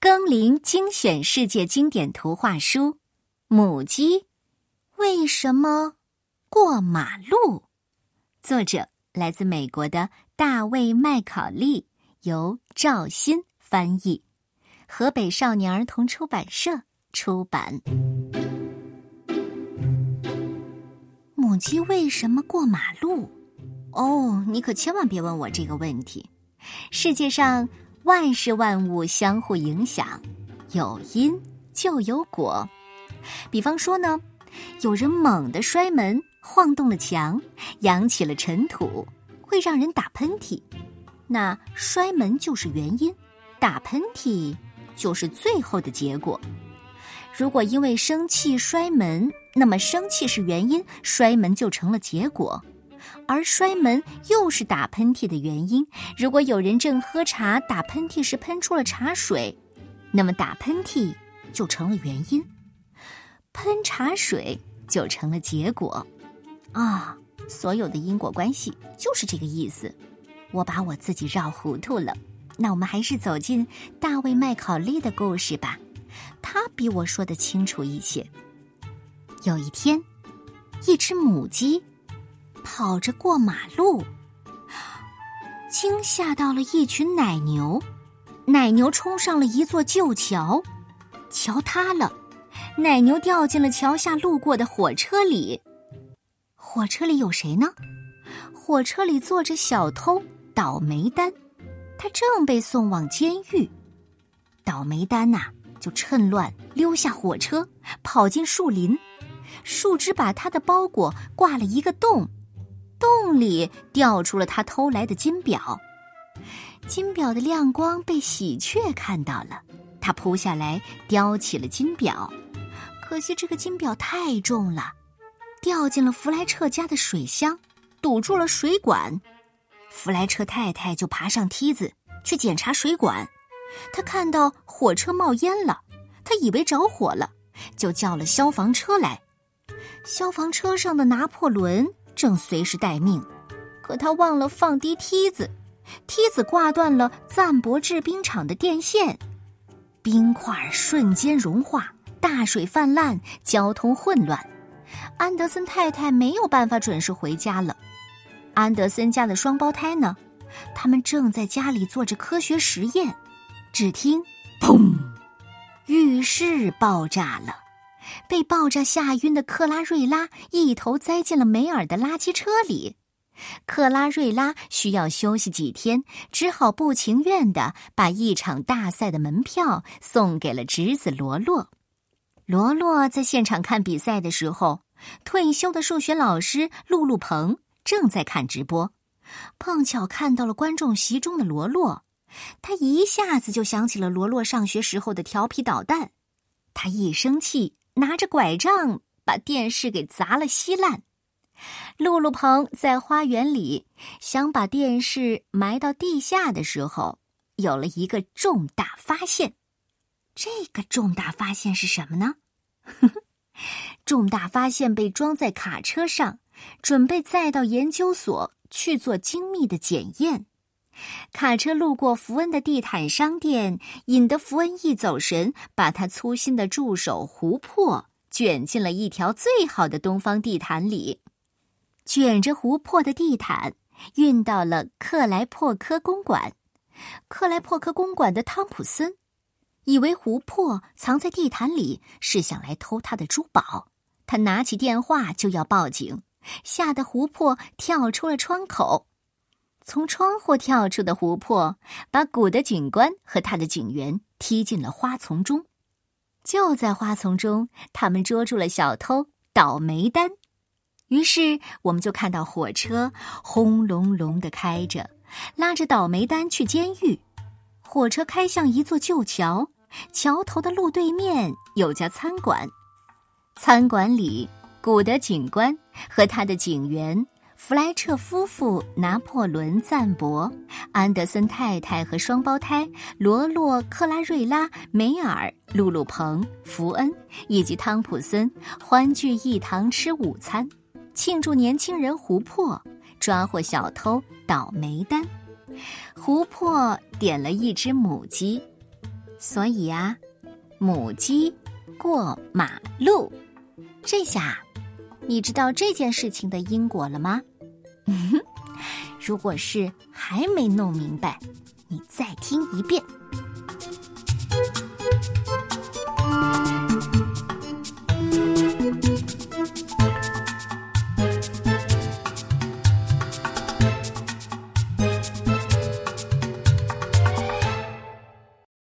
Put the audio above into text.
更林精选世界经典图画书《母鸡为什么过马路》，作者来自美国的大卫麦考利，由赵鑫翻译，河北少年儿童出版社出版。母鸡为什么过马路？哦，你可千万别问我这个问题。世界上万事万物相互影响，有因就有果。比方说呢，有人猛地摔门，晃动了墙，扬起了尘土，会让人打喷嚏。那摔门就是原因，打喷嚏就是最后的结果。如果因为生气摔门，那么生气是原因，摔门就成了结果。而摔门又是打喷嚏的原因。如果有人正喝茶，打喷嚏时喷出了茶水，那么打喷嚏就成了原因，喷茶水就成了结果。啊，所有的因果关系就是这个意思。我把我自己绕糊涂了。那我们还是走进大卫麦考利的故事吧，他比我说的清楚一些。有一天，一只母鸡。跑着过马路，惊吓到了一群奶牛。奶牛冲上了一座旧桥，桥塌了，奶牛掉进了桥下路过的火车里。火车里有谁呢？火车里坐着小偷倒霉蛋，他正被送往监狱。倒霉蛋呐，就趁乱溜下火车，跑进树林，树枝把他的包裹挂了一个洞。里掉出了他偷来的金表，金表的亮光被喜鹊看到了，他扑下来叼起了金表，可惜这个金表太重了，掉进了弗莱彻家的水箱，堵住了水管。弗莱彻太太就爬上梯子去检查水管，他看到火车冒烟了，他以为着火了，就叫了消防车来。消防车上的拿破仑。正随时待命，可他忘了放低梯子，梯子挂断了赞博制冰厂的电线，冰块瞬间融化，大水泛滥，交通混乱。安德森太太没有办法准时回家了。安德森家的双胞胎呢？他们正在家里做着科学实验。只听“砰”，浴室爆炸了。被爆炸吓晕的克拉瑞拉一头栽进了梅尔的垃圾车里，克拉瑞拉需要休息几天，只好不情愿地把一场大赛的门票送给了侄子罗洛。罗洛在现场看比赛的时候，退休的数学老师露露鹏正在看直播，碰巧看到了观众席中的罗洛，他一下子就想起了罗洛上学时候的调皮捣蛋，他一生气。拿着拐杖把电视给砸了稀烂。露露鹏在花园里想把电视埋到地下的时候，有了一个重大发现。这个重大发现是什么呢？重大发现被装在卡车上，准备载到研究所去做精密的检验。卡车路过福恩的地毯商店，引得福恩一走神，把他粗心的助手胡珀卷进了一条最好的东方地毯里，卷着胡珀的地毯运到了克莱珀科公馆。克莱珀科公馆的汤普森以为胡珀藏在地毯里是想来偷他的珠宝，他拿起电话就要报警，吓得胡珀跳出了窗口。从窗户跳出的湖泊，把古的警官和他的警员踢进了花丛中。就在花丛中，他们捉住了小偷倒霉丹。于是，我们就看到火车轰隆隆的开着，拉着倒霉丹去监狱。火车开向一座旧桥，桥头的路对面有家餐馆。餐馆里，古德警官和他的警员。弗莱彻夫妇、拿破仑、赞博、安德森太太和双胞胎罗洛、克拉瑞拉、梅尔、露露鹏、福恩以及汤普森欢聚一堂吃午餐，庆祝年轻人胡珀抓获小偷倒霉丹。胡珀点了一只母鸡，所以啊，母鸡过马路，这下你知道这件事情的因果了吗？嗯 如果是还没弄明白，你再听一遍。